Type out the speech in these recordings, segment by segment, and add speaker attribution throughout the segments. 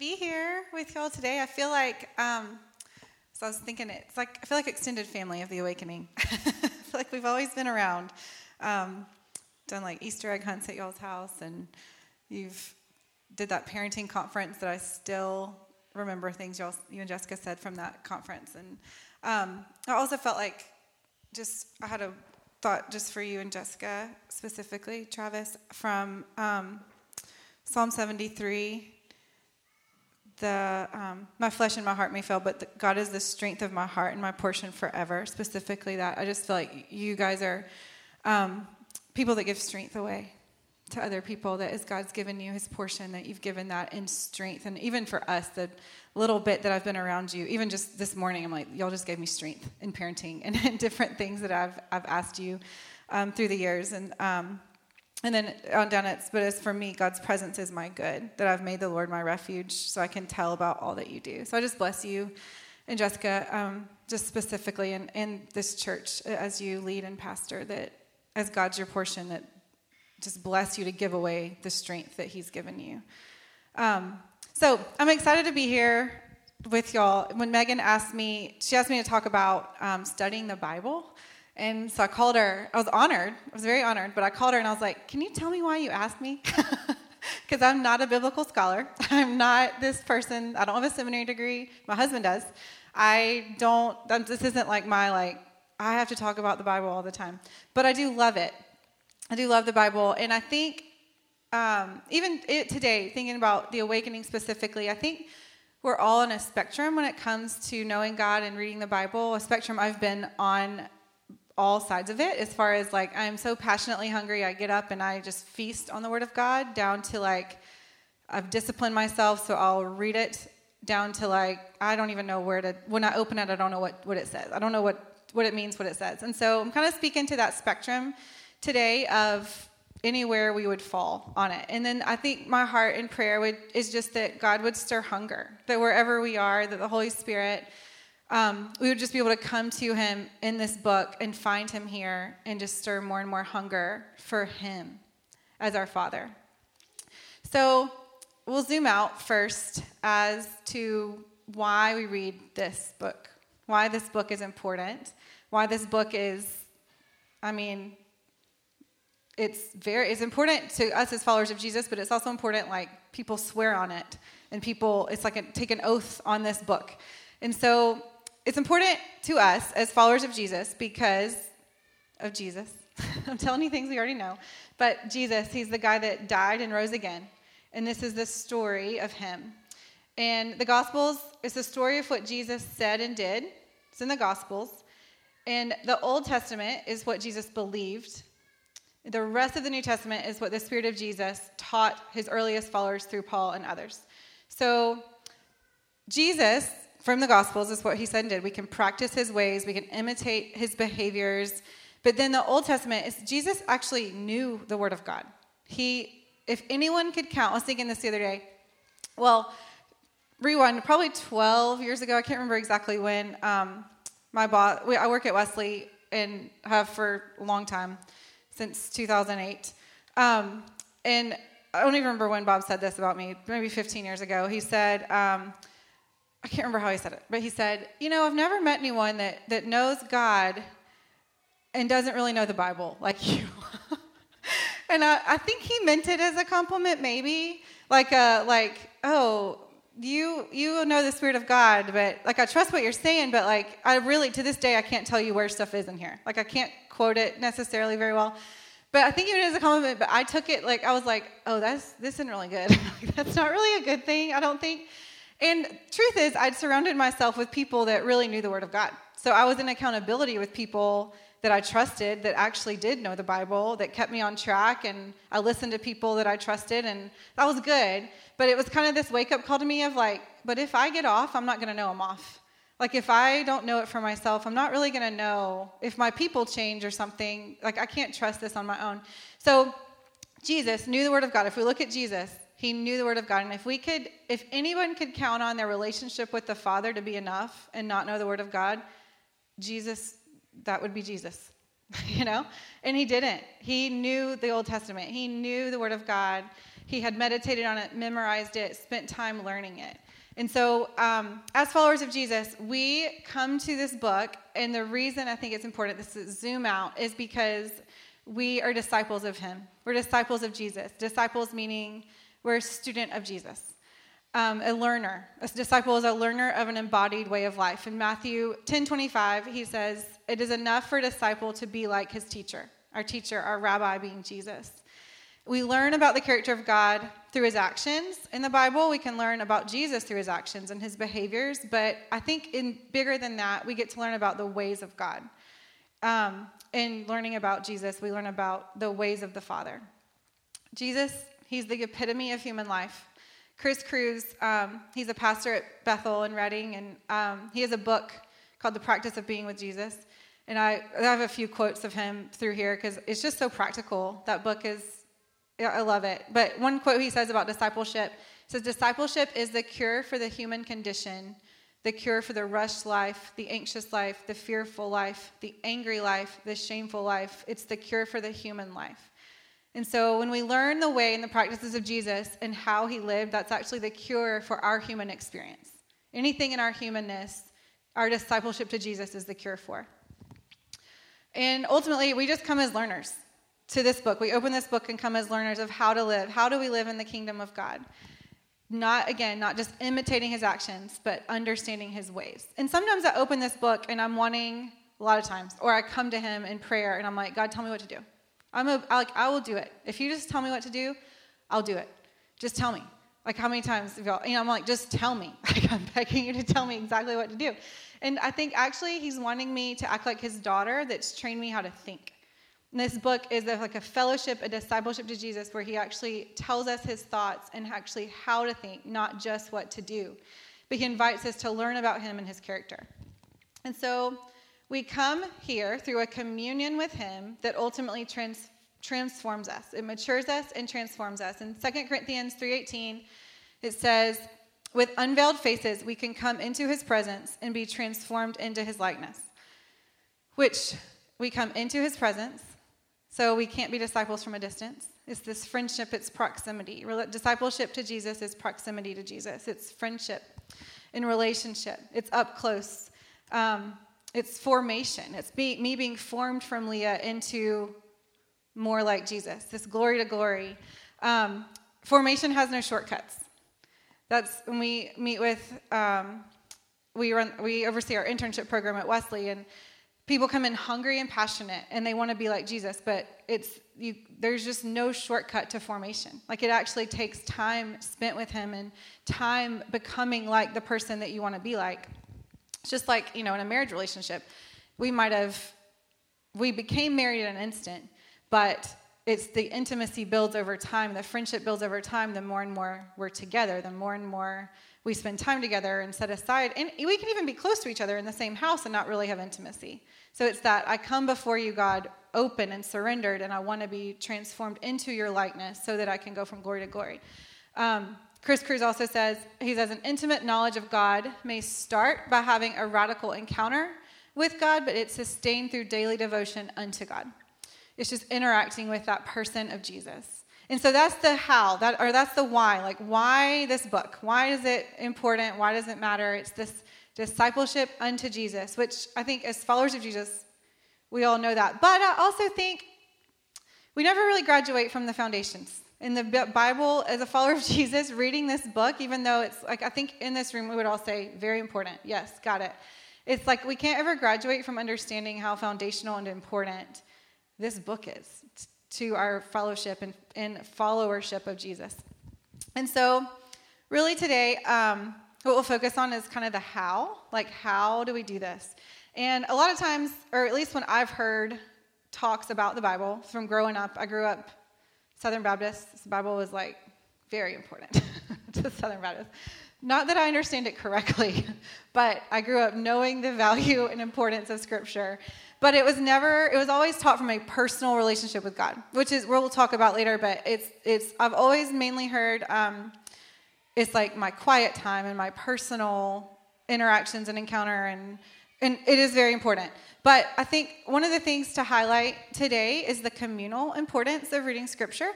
Speaker 1: be here with y'all today. I feel like, um, so I was thinking, it's like, I feel like extended family of the awakening. I feel like we've always been around. Um, done like Easter egg hunts at y'all's house, and you've did that parenting conference that I still remember things y'all, you and Jessica said from that conference. And um, I also felt like just, I had a thought just for you and Jessica specifically, Travis, from um, Psalm 73 the um, my flesh and my heart may fail, but the, God is the strength of my heart and my portion forever. Specifically, that I just feel like you guys are um, people that give strength away to other people. That is God's given you His portion. That you've given that in strength, and even for us, the little bit that I've been around you, even just this morning, I'm like, y'all just gave me strength in parenting and, and different things that I've I've asked you um, through the years, and um, and then on down it, but as for me, God's presence is my good, that I've made the Lord my refuge, so I can tell about all that you do. So I just bless you and Jessica, um, just specifically in, in this church as you lead and pastor, that as God's your portion, that just bless you to give away the strength that He's given you. Um, so I'm excited to be here with y'all. When Megan asked me, she asked me to talk about um, studying the Bible. And so I called her. I was honored. I was very honored. But I called her and I was like, Can you tell me why you asked me? Because I'm not a biblical scholar. I'm not this person. I don't have a seminary degree. My husband does. I don't, this isn't like my, like, I have to talk about the Bible all the time. But I do love it. I do love the Bible. And I think, um, even it, today, thinking about the awakening specifically, I think we're all on a spectrum when it comes to knowing God and reading the Bible, a spectrum I've been on all sides of it. As far as like i'm so passionately hungry i get up and i just feast on the word of god down to like i've disciplined myself so i'll read it down to like i don't even know where to when i open it i don't know what, what it says. I don't know what, what it means what it says. And so i'm kind of speaking to that spectrum today of anywhere we would fall on it. And then i think my heart and prayer would is just that god would stir hunger that wherever we are that the holy spirit um, we would just be able to come to him in this book and find him here and just stir more and more hunger for him as our father. So we'll zoom out first as to why we read this book, why this book is important, why this book is, I mean, it's very it's important to us as followers of Jesus, but it's also important like people swear on it and people it's like a, take an oath on this book. And so it's important to us as followers of Jesus because of Jesus. I'm telling you things we already know. But Jesus, he's the guy that died and rose again. And this is the story of him. And the Gospels is the story of what Jesus said and did. It's in the Gospels. And the Old Testament is what Jesus believed. The rest of the New Testament is what the Spirit of Jesus taught his earliest followers through Paul and others. So, Jesus from the Gospels is what he said and did. We can practice his ways, we can imitate his behaviors. But then the Old Testament is Jesus actually knew the Word of God. He, if anyone could count, I was thinking this the other day. Well, rewind, probably 12 years ago, I can't remember exactly when. Um, my boss, I work at Wesley and have for a long time, since 2008. Um, and I don't even remember when Bob said this about me, maybe 15 years ago. He said, um, I can't remember how he said it, but he said, You know, I've never met anyone that, that knows God and doesn't really know the Bible like you. and I, I think he meant it as a compliment, maybe. Like, a, like, oh, you you know the spirit of God, but like I trust what you're saying, but like I really to this day I can't tell you where stuff is in here. Like I can't quote it necessarily very well. But I think even as a compliment, but I took it like I was like, oh, that's this isn't really good. that's not really a good thing. I don't think. And truth is, I'd surrounded myself with people that really knew the Word of God. So I was in accountability with people that I trusted that actually did know the Bible, that kept me on track, and I listened to people that I trusted, and that was good. But it was kind of this wake up call to me of like, but if I get off, I'm not going to know I'm off. Like, if I don't know it for myself, I'm not really going to know if my people change or something. Like, I can't trust this on my own. So, Jesus knew the Word of God. If we look at Jesus, he knew the word of God. And if we could, if anyone could count on their relationship with the Father to be enough and not know the word of God, Jesus, that would be Jesus, you know? And he didn't. He knew the Old Testament, he knew the word of God. He had meditated on it, memorized it, spent time learning it. And so, um, as followers of Jesus, we come to this book, and the reason I think it's important this to zoom out is because we are disciples of Him. We're disciples of Jesus. Disciples meaning we're a student of Jesus, um, a learner. A disciple is a learner of an embodied way of life. In Matthew 10 25, he says, It is enough for a disciple to be like his teacher, our teacher, our rabbi being Jesus. We learn about the character of God through his actions. In the Bible, we can learn about Jesus through his actions and his behaviors, but I think in bigger than that, we get to learn about the ways of God. Um, in learning about Jesus, we learn about the ways of the Father. Jesus, he's the epitome of human life. Chris Cruz, um, he's a pastor at Bethel in Redding, and um, he has a book called The Practice of Being with Jesus. And I, I have a few quotes of him through here because it's just so practical. That book is, I love it. But one quote he says about discipleship says, Discipleship is the cure for the human condition the cure for the rushed life, the anxious life, the fearful life, the angry life, the shameful life. It's the cure for the human life. And so when we learn the way and the practices of Jesus and how he lived, that's actually the cure for our human experience. Anything in our humanness, our discipleship to Jesus is the cure for. And ultimately, we just come as learners to this book. We open this book and come as learners of how to live. How do we live in the kingdom of God? not again not just imitating his actions but understanding his ways and sometimes i open this book and i'm wanting a lot of times or i come to him in prayer and i'm like god tell me what to do i'm a, like i will do it. If you just tell me what to do i'll do it. Just tell me. Like how many times have y'all you know i'm like just tell me. Like i'm begging you to tell me exactly what to do. And i think actually he's wanting me to act like his daughter that's trained me how to think. This book is like a fellowship, a discipleship to Jesus, where he actually tells us his thoughts and actually how to think, not just what to do. But he invites us to learn about him and his character. And so we come here through a communion with him that ultimately trans- transforms us. It matures us and transforms us. In 2 Corinthians 3:18, it says, "With unveiled faces we can come into his presence and be transformed into his likeness." Which we come into his presence so we can't be disciples from a distance. It's this friendship, it's proximity. Discipleship to Jesus is proximity to Jesus. It's friendship in relationship, it's up close. Um, it's formation. It's be, me being formed from Leah into more like Jesus, this glory to glory. Um, formation has no shortcuts. That's when we meet with, um, we run, we oversee our internship program at Wesley, and people come in hungry and passionate and they want to be like jesus but it's you, there's just no shortcut to formation like it actually takes time spent with him and time becoming like the person that you want to be like it's just like you know in a marriage relationship we might have we became married in an instant but it's the intimacy builds over time the friendship builds over time the more and more we're together the more and more we spend time together and set aside and we can even be close to each other in the same house and not really have intimacy so it's that I come before you, God, open and surrendered, and I want to be transformed into your likeness so that I can go from glory to glory. Um, Chris Cruz also says he says an intimate knowledge of God may start by having a radical encounter with God, but it's sustained through daily devotion unto God. It's just interacting with that person of Jesus. And so that's the how, that or that's the why. Like why this book? Why is it important? Why does it matter? It's this discipleship unto Jesus, which I think as followers of Jesus, we all know that. But I also think we never really graduate from the foundations. In the Bible, as a follower of Jesus, reading this book, even though it's like, I think in this room we would all say, very important. Yes, got it. It's like we can't ever graduate from understanding how foundational and important this book is to our fellowship and, and followership of Jesus. And so, really today, um, what we'll focus on is kind of the how. Like, how do we do this? And a lot of times, or at least when I've heard talks about the Bible from growing up, I grew up Southern Baptist. The Bible was like very important to Southern Baptist. Not that I understand it correctly, but I grew up knowing the value and importance of Scripture. But it was never, it was always taught from a personal relationship with God, which is we'll talk about later. But it's, it's. I've always mainly heard um, it's like my quiet time and my personal interactions and encounter and and it is very important. But I think one of the things to highlight today is the communal importance of reading scripture.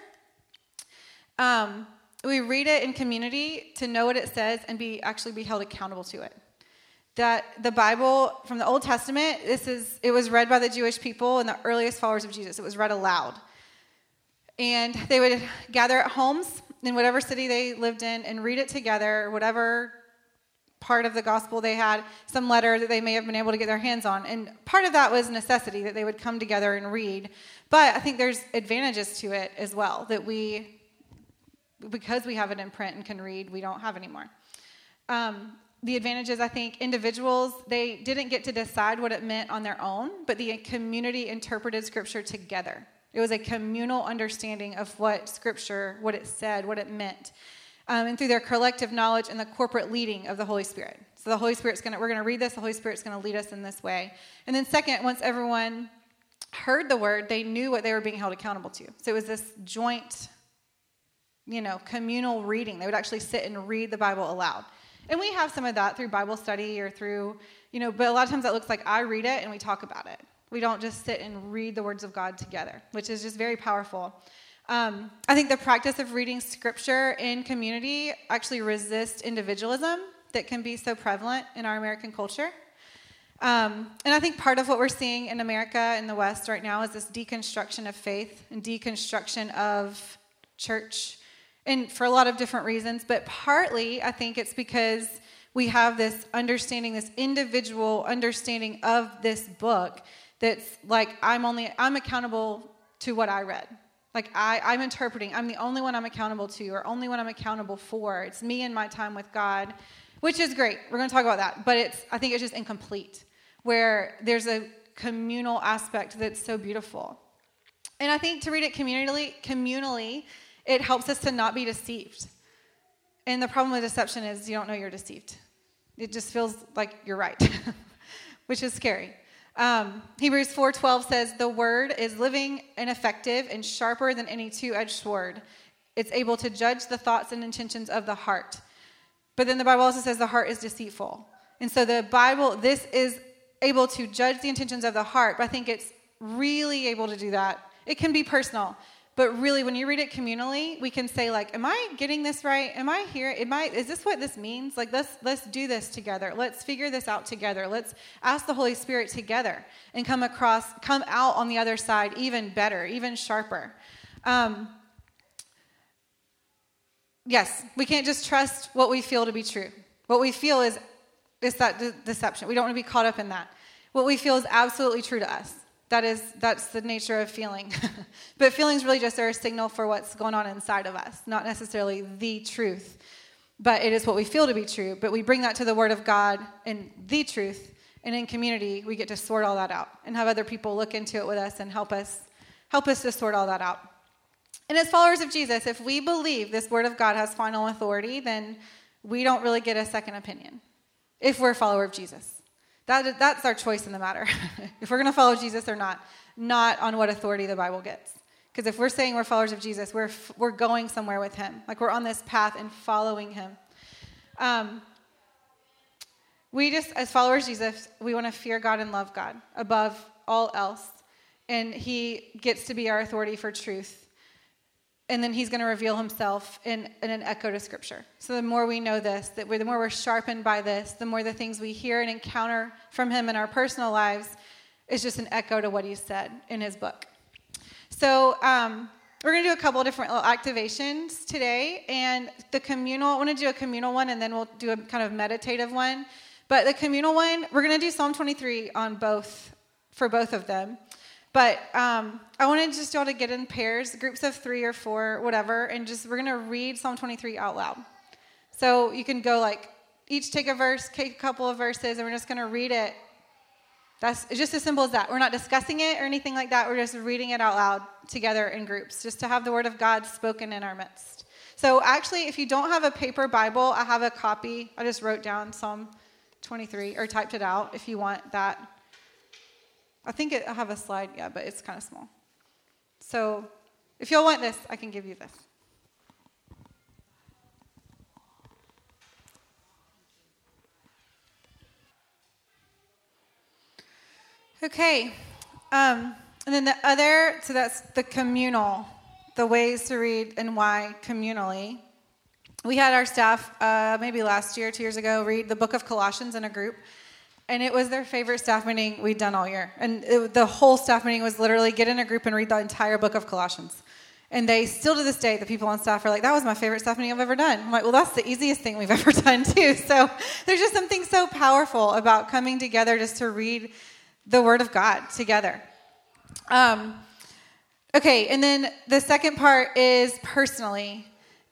Speaker 1: Um, we read it in community to know what it says and be actually be held accountable to it. That the Bible from the Old Testament, this is it was read by the Jewish people and the earliest followers of Jesus. It was read aloud. And they would gather at homes in whatever city they lived in and read it together, whatever part of the gospel they had, some letter that they may have been able to get their hands on. And part of that was necessity that they would come together and read. But I think there's advantages to it as well that we, because we have it in print and can read, we don't have anymore. Um, the advantages, I think, individuals, they didn't get to decide what it meant on their own, but the community interpreted scripture together. It was a communal understanding of what scripture, what it said, what it meant um, and through their collective knowledge and the corporate leading of the Holy Spirit. So the Holy Spirit's to, we're to read this, the Holy Spirit's to lead us in this way. And then, second, once everyone heard the word, they knew what they were being held accountable to. So it was this joint, you know, communal reading. They would actually sit and read the Bible aloud. And we have some of that through Bible study or through, you know, but a lot of times that looks like I read it and we talk about it. We don't just sit and read the words of God together, which is just very powerful. Um, I think the practice of reading scripture in community actually resists individualism that can be so prevalent in our American culture. Um, and I think part of what we're seeing in America in the West right now is this deconstruction of faith and deconstruction of church, and for a lot of different reasons. But partly, I think it's because we have this understanding, this individual understanding of this book that's like, I'm only, I'm accountable to what I read. Like I, I'm interpreting, I'm the only one I'm accountable to, or only one I'm accountable for. It's me and my time with God, which is great. We're going to talk about that, but it's I think it's just incomplete. Where there's a communal aspect that's so beautiful, and I think to read it communally, communally, it helps us to not be deceived. And the problem with deception is you don't know you're deceived. It just feels like you're right, which is scary. Um, Hebrews 4:12 says, "The word is living and effective and sharper than any two-edged sword. It's able to judge the thoughts and intentions of the heart." But then the Bible also says the heart is deceitful. And so the Bible, this is able to judge the intentions of the heart, but I think it's really able to do that. It can be personal. But really, when you read it communally, we can say, like, am I getting this right? Am I here? Am I, is this what this means? Like, let's, let's do this together. Let's figure this out together. Let's ask the Holy Spirit together and come across, come out on the other side even better, even sharper. Um, yes, we can't just trust what we feel to be true. What we feel is, is that de- deception. We don't want to be caught up in that. What we feel is absolutely true to us. That is, that's the nature of feeling. but feelings really just are a signal for what's going on inside of us, not necessarily the truth. But it is what we feel to be true. But we bring that to the Word of God and the truth. And in community, we get to sort all that out and have other people look into it with us and help us help us to sort all that out. And as followers of Jesus, if we believe this Word of God has final authority, then we don't really get a second opinion if we're a follower of Jesus. That, that's our choice in the matter. if we're going to follow Jesus or not, not on what authority the Bible gets. Because if we're saying we're followers of Jesus, we're, we're going somewhere with him. Like we're on this path and following him. Um, we just, as followers of Jesus, we want to fear God and love God above all else. And he gets to be our authority for truth and then he's going to reveal himself in, in, an echo to scripture. So the more we know this that the more we're sharpened by this the more the things we hear and encounter from him in our personal lives is just an echo to what he said in his book. So um, we're going to do a couple different little activations today and the communal i want to do a communal one and then we'll do a kind of meditative one. But the communal one we're going to do psalm 23 on both for both of them but um, I wanted just y'all to get in pairs, groups of three or four, whatever, and just we're gonna read Psalm 23 out loud. So you can go like each take a verse, take a couple of verses, and we're just gonna read it. That's just as simple as that. We're not discussing it or anything like that. We're just reading it out loud together in groups, just to have the word of God spoken in our midst. So actually, if you don't have a paper Bible, I have a copy. I just wrote down Psalm 23 or typed it out if you want that. I think it, I have a slide, yeah, but it's kind of small. So if y'all want this, I can give you this. Okay. Um, and then the other, so that's the communal, the ways to read and why communally. we had our staff uh, maybe last year, two years ago, read the book of Colossians in a group. And it was their favorite staff meeting we'd done all year. And it, the whole staff meeting was literally get in a group and read the entire book of Colossians. And they still to this day, the people on staff are like, that was my favorite staff meeting I've ever done. I'm like, well, that's the easiest thing we've ever done, too. So there's just something so powerful about coming together just to read the Word of God together. Um, okay, and then the second part is personally.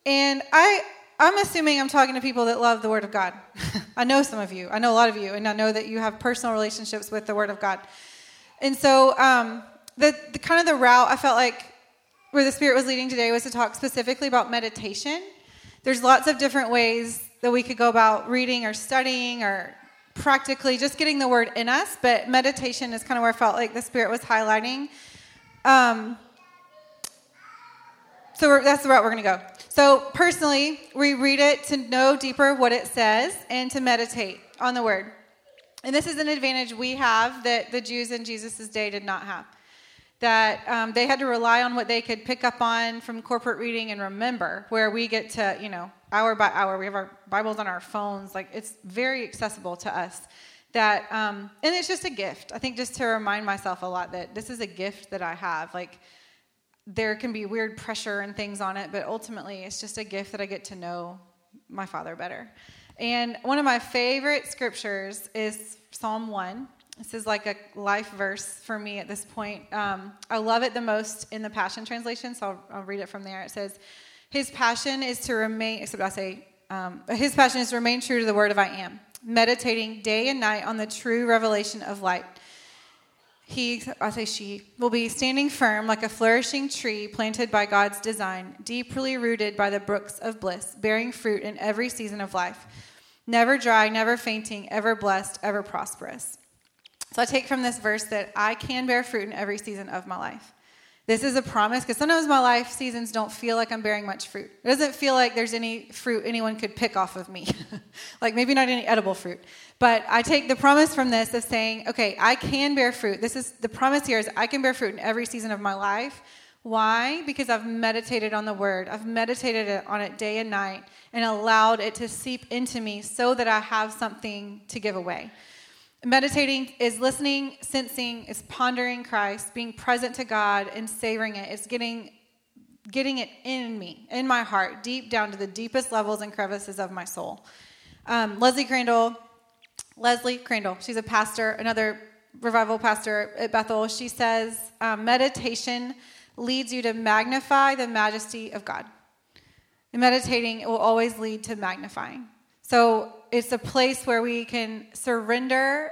Speaker 1: And I, I'm assuming I'm talking to people that love the Word of God. I know some of you. I know a lot of you, and I know that you have personal relationships with the Word of God. And so, um, the, the kind of the route I felt like where the Spirit was leading today was to talk specifically about meditation. There's lots of different ways that we could go about reading or studying or practically just getting the Word in us, but meditation is kind of where I felt like the Spirit was highlighting. Um, so that's the route we're going to go. So, personally, we read it to know deeper what it says and to meditate on the Word. And this is an advantage we have that the Jews in Jesus' day did not have that um, they had to rely on what they could pick up on from corporate reading and remember, where we get to, you know, hour by hour, we have our Bibles on our phones. Like, it's very accessible to us. That, um, and it's just a gift. I think just to remind myself a lot that this is a gift that I have. Like, there can be weird pressure and things on it, but ultimately, it's just a gift that I get to know my Father better. And one of my favorite scriptures is Psalm 1. This is like a life verse for me at this point. Um, I love it the most in the Passion Translation, so I'll, I'll, read it from there. It says, His passion is to remain, except I say, um, His passion is to remain true to the word of I am, meditating day and night on the true revelation of light. He, I say she, will be standing firm like a flourishing tree planted by God's design, deeply rooted by the brooks of bliss, bearing fruit in every season of life. Never dry, never fainting, ever blessed, ever prosperous. So I take from this verse that I can bear fruit in every season of my life. This is a promise because sometimes my life seasons don't feel like I'm bearing much fruit. It doesn't feel like there's any fruit anyone could pick off of me. like maybe not any edible fruit. But I take the promise from this of saying, okay, I can bear fruit. This is the promise here is I can bear fruit in every season of my life. Why? Because I've meditated on the word. I've meditated on it day and night and allowed it to seep into me so that I have something to give away. Meditating is listening, sensing, is pondering Christ, being present to God and savoring it. It's getting getting it in me, in my heart, deep down to the deepest levels and crevices of my soul. Um, Leslie Crandall, Leslie Crandall, she's a pastor, another revival pastor at Bethel. She says um, meditation leads you to magnify the majesty of God. And meditating will always lead to magnifying. So it's a place where we can surrender.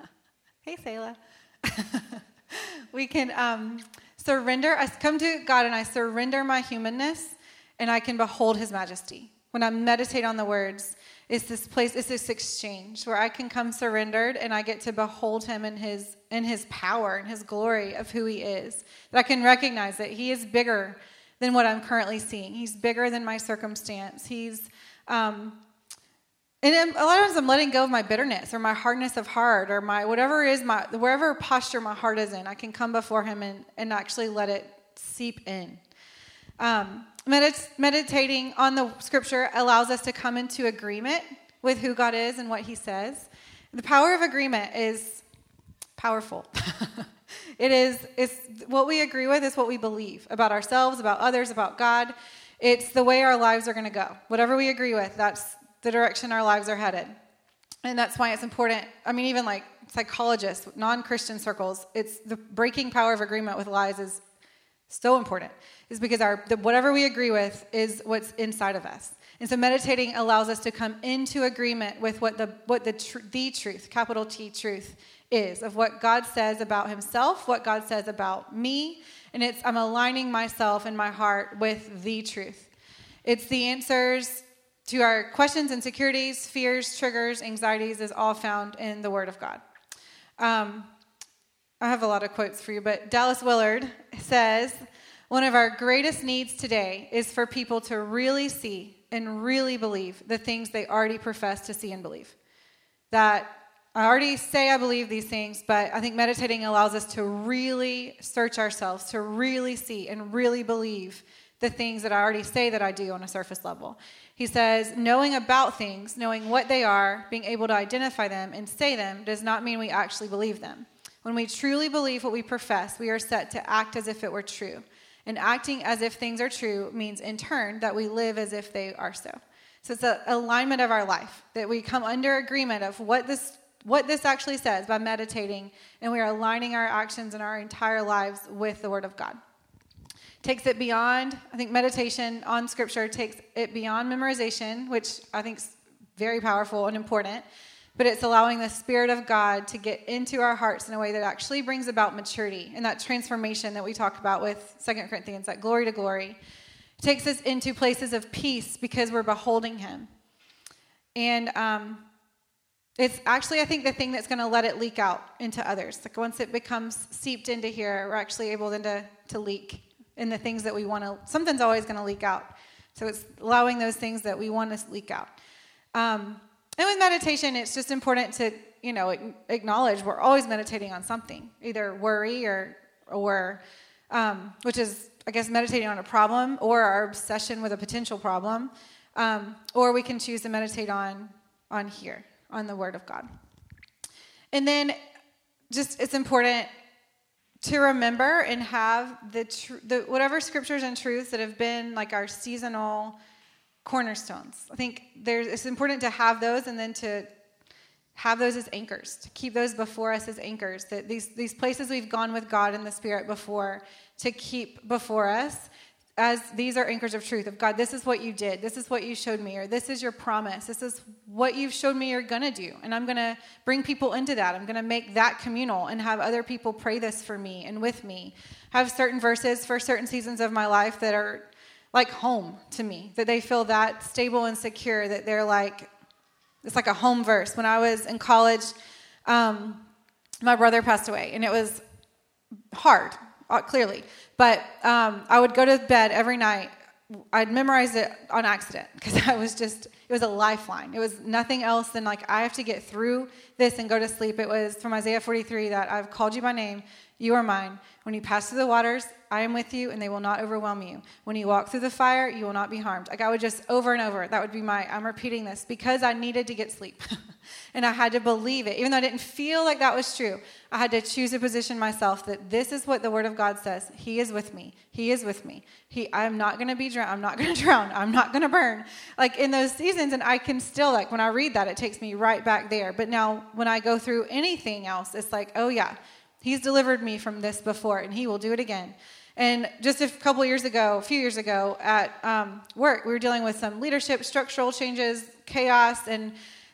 Speaker 1: hey, Selah. we can um, surrender. I come to God and I surrender my humanness and I can behold his majesty. When I meditate on the words, it's this place, it's this exchange where I can come surrendered and I get to behold him in his in his power and his glory of who he is. That I can recognize that he is bigger than what I'm currently seeing. He's bigger than my circumstance. He's um, and a lot of times I'm letting go of my bitterness or my hardness of heart or my whatever is my wherever posture my heart is in, I can come before Him and, and actually let it seep in. Um, medit- meditating on the Scripture allows us to come into agreement with who God is and what He says. The power of agreement is powerful. it is it's what we agree with is what we believe about ourselves, about others, about God. It's the way our lives are going to go. Whatever we agree with, that's the direction our lives are headed. And that's why it's important. I mean, even like psychologists, non Christian circles, it's the breaking power of agreement with lies is so important. Is because our the, whatever we agree with is what's inside of us. And so meditating allows us to come into agreement with what the what the tr- the truth, capital T truth is of what God says about himself, what God says about me, and it's I'm aligning myself and my heart with the truth. It's the answers to our questions, insecurities, fears, triggers, anxieties is all found in the Word of God. Um, I have a lot of quotes for you, but Dallas Willard says one of our greatest needs today is for people to really see and really believe the things they already profess to see and believe. That I already say I believe these things, but I think meditating allows us to really search ourselves, to really see and really believe the things that I already say that I do on a surface level. He says, knowing about things, knowing what they are, being able to identify them and say them does not mean we actually believe them. When we truly believe what we profess, we are set to act as if it were true. And acting as if things are true means, in turn, that we live as if they are so. So it's an alignment of our life that we come under agreement of what this what this actually says by meditating, and we are aligning our actions and our entire lives with the Word of God takes it beyond, I think meditation on scripture takes it beyond memorization, which I think is very powerful and important, but it's allowing the Spirit of God to get into our hearts in a way that actually brings about maturity and that transformation that we talked about with Second Corinthians, that glory to glory. It takes us into places of peace because we're beholding Him. And um, it's actually, I think, the thing that's going to let it leak out into others. Like once it becomes seeped into here, we're actually able then to, to leak in the things that we want to, something's always going to leak out. So it's allowing those things that we want to leak out. Um, and with meditation, it's just important to, you know, acknowledge we're always meditating on something, either worry or, or um, which is, I guess, meditating on a problem or our obsession with a potential problem. Um, or we can choose to meditate on, on here, on the Word of God. And then just it's important to remember and have the, tr- the whatever scriptures and truths that have been like our seasonal cornerstones. I think there's it's important to have those and then to have those as anchors, to keep those before us as anchors. That these these places we've gone with God in the Spirit before to keep before us as these are anchors of truth of God, this is what you did, this is what you showed me, or this is your promise, this is what you've showed me you're gonna do. And I'm gonna bring people into that. I'm gonna make that communal and have other people pray this for me and with me. Have certain verses for certain seasons of my life that are like home to me, that they feel that stable and secure, that they're like, it's like a home verse. When I was in college, um, my brother passed away, and it was hard, clearly. But um, I would go to bed every night. I'd memorize it on accident because I was just, it was a lifeline. It was nothing else than like, I have to get through this and go to sleep. It was from Isaiah 43 that I've called you by name. You are mine. When you pass through the waters, I am with you, and they will not overwhelm you. When you walk through the fire, you will not be harmed. Like I would just over and over, that would be my, I'm repeating this because I needed to get sleep. and I had to believe it. Even though I didn't feel like that was true, I had to choose to position myself that this is what the Word of God says. He is with me. He is with me. He, I'm not going to be drowned. I'm not going to drown. I'm not going to burn. Like in those seasons, and I can still, like when I read that, it takes me right back there. But now when I go through anything else, it's like, oh yeah, He's delivered me from this before, and He will do it again. And just a couple years ago, a few years ago at um, work, we were dealing with some leadership, structural changes, chaos, and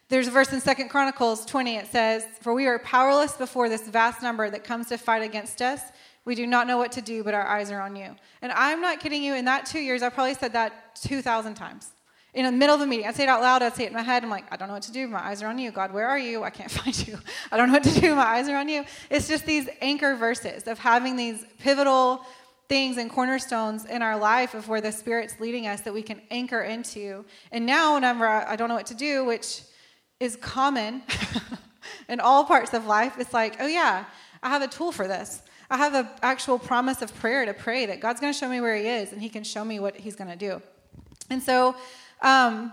Speaker 1: there's a verse in Second Chronicles 20. It says, "For we are powerless before this vast number that comes to fight against us. We do not know what to do, but our eyes are on you." And I'm not kidding you. In that two years, I probably said that 2,000 times in the middle of a meeting. I'd say it out loud, I'd say it in my head. I'm like, I don't know what to do. My eyes are on you. God, where are you? I can't find you. I don't know what to do. My eyes are on you. It's just these anchor verses of having these pivotal things and cornerstones in our life of where the Spirit's leading us that we can anchor into. And now, whenever I don't know what to do, which is common in all parts of life, it's like, oh, yeah, I have a tool for this. I have an actual promise of prayer to pray that God's going to show me where He is and He can show me what He's going to do. And so, um,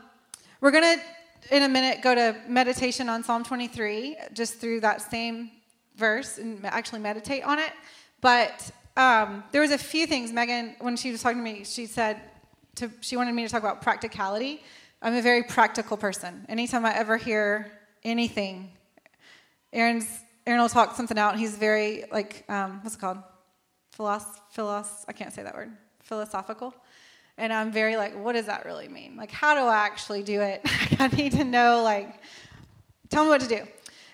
Speaker 1: we're going to, in a minute, go to meditation on Psalm 23, just through that same verse and actually meditate on it. But um, there was a few things, Megan, when she was talking to me, she said, to, she wanted me to talk about practicality. I'm a very practical person. Anytime I ever hear anything, Aaron's, Aaron will talk something out, he's very, like, um, what's it called? Philos, philos, I can't say that word. Philosophical and I'm very like, what does that really mean? Like, how do I actually do it? I need to know, like, tell me what to do.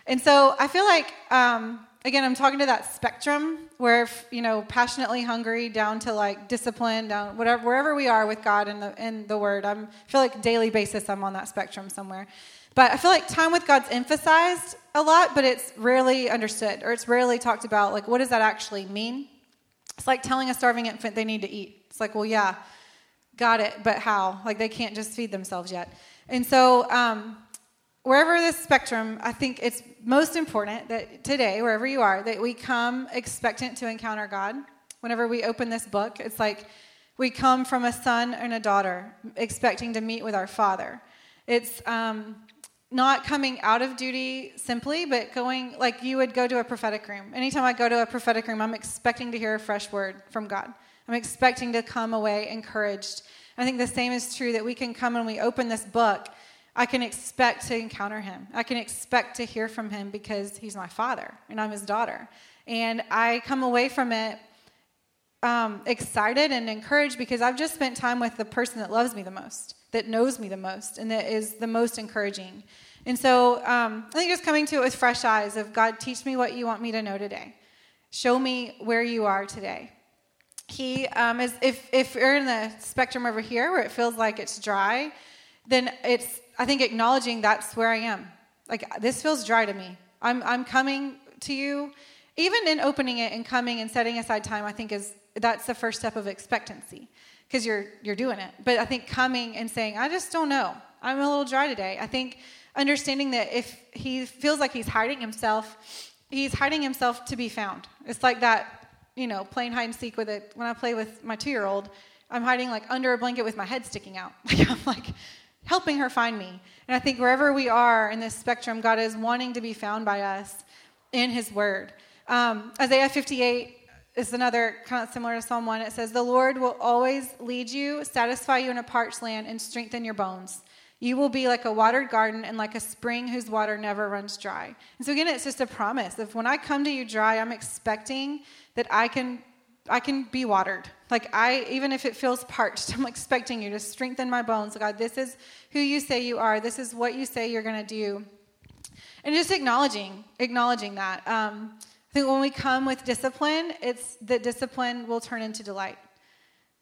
Speaker 1: And so I feel like, um, again, I'm talking to that spectrum where, you know, passionately hungry down to like discipline, down whatever, wherever we are with God and the, and the Word. I'm, I feel like daily basis I'm on that spectrum somewhere. But I feel like time with God's emphasized a lot, but it's rarely understood or it's rarely talked about. Like, what does that actually mean? It's like telling a starving infant they need to eat. It's like, well, yeah, got it, but how? Like they can't just feed themselves yet. And so, um, wherever this spectrum, I think it's most important that today, wherever you are, that we come expectant to encounter God. Whenever we open this book, it's like We come from a son and a daughter, expecting to meet with our father. It's um, not coming out of duty simply, but going like you would go to a prophetic room. Anytime I go to a prophetic room, I'm expecting to hear a fresh word from God. I'm expecting to come away encouraged. I think the same is true that we can come and we open this book. I can expect to encounter him. I can expect to hear from him because he's my father and I'm his daughter. And I come away from it um, excited and encouraged because I've just spent time with the person that loves me the most, that knows me the most, and that is the most encouraging. And so um, I think just coming to it with fresh eyes of God, teach me what you want me to know today. Show me where you are today. He um, is if if you're in the spectrum over here where it feels like it's dry, then it's I think acknowledging that's where I am. Like this feels dry to me. I'm I'm coming to you even in opening it and coming and setting aside time, I think is that's the first step of expectancy because you're you're doing it. But I think coming and saying, I just don't know. I'm a little dry today. I think understanding that if he feels like he's hiding himself, he's hiding himself to be found. It's like that, you know, playing hide and seek with it. When I play with my two year old, I'm hiding like under a blanket with my head sticking out. I'm like helping her find me. And I think wherever we are in this spectrum, God is wanting to be found by us in his word. Um, Isaiah 58 is another kind of similar to Psalm 1. It says, The Lord will always lead you, satisfy you in a parched land, and strengthen your bones. You will be like a watered garden and like a spring whose water never runs dry. And so again, it's just a promise. If when I come to you dry, I'm expecting that I can I can be watered. Like I even if it feels parched, I'm expecting you to strengthen my bones. God, this is who you say you are. This is what you say you're going to do. And just acknowledging, acknowledging that. Um, I think when we come with discipline, it's that discipline will turn into delight.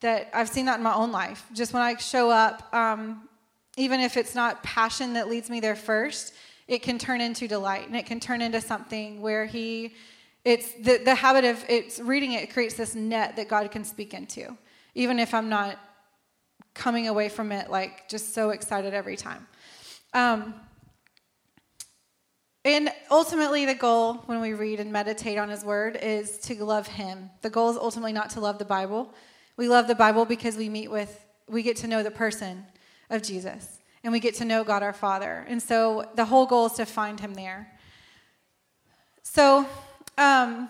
Speaker 1: That I've seen that in my own life. Just when I show up, um, even if it's not passion that leads me there first, it can turn into delight and it can turn into something where he it's the, the habit of it's reading it creates this net that god can speak into even if i'm not coming away from it like just so excited every time um, and ultimately, the goal when we read and meditate on His Word is to love Him. The goal is ultimately not to love the Bible. We love the Bible because we meet with, we get to know the person of Jesus, and we get to know God our Father. And so the whole goal is to find Him there. So um,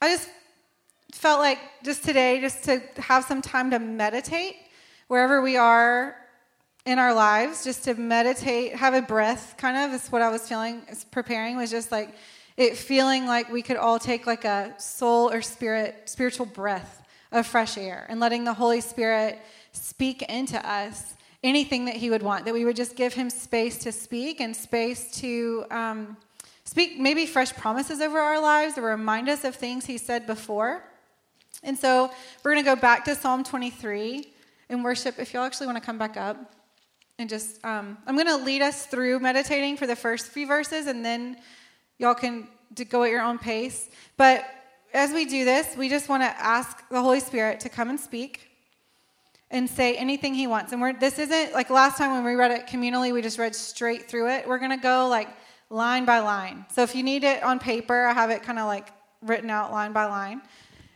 Speaker 1: I just felt like just today, just to have some time to meditate wherever we are in our lives just to meditate, have a breath kind of is what I was feeling, is preparing was just like it feeling like we could all take like a soul or spirit, spiritual breath of fresh air and letting the Holy Spirit speak into us anything that He would want, that we would just give Him space to speak and space to um, speak maybe fresh promises over our lives or remind us of things He said before. And so we're going to go back to Psalm 23 and worship. If y'all actually want to come back up and just um, i'm going to lead us through meditating for the first few verses and then y'all can go at your own pace but as we do this we just want to ask the holy spirit to come and speak and say anything he wants and we're this isn't like last time when we read it communally we just read straight through it we're to go like line by line so if you need it on paper i have it kind of like written out line by line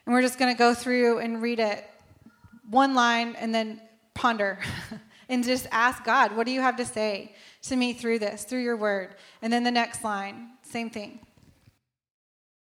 Speaker 1: and we're just to go through and read it one line and then ponder and just ask God, what do you have to say to me through this, through your word? And then the next line, same thing.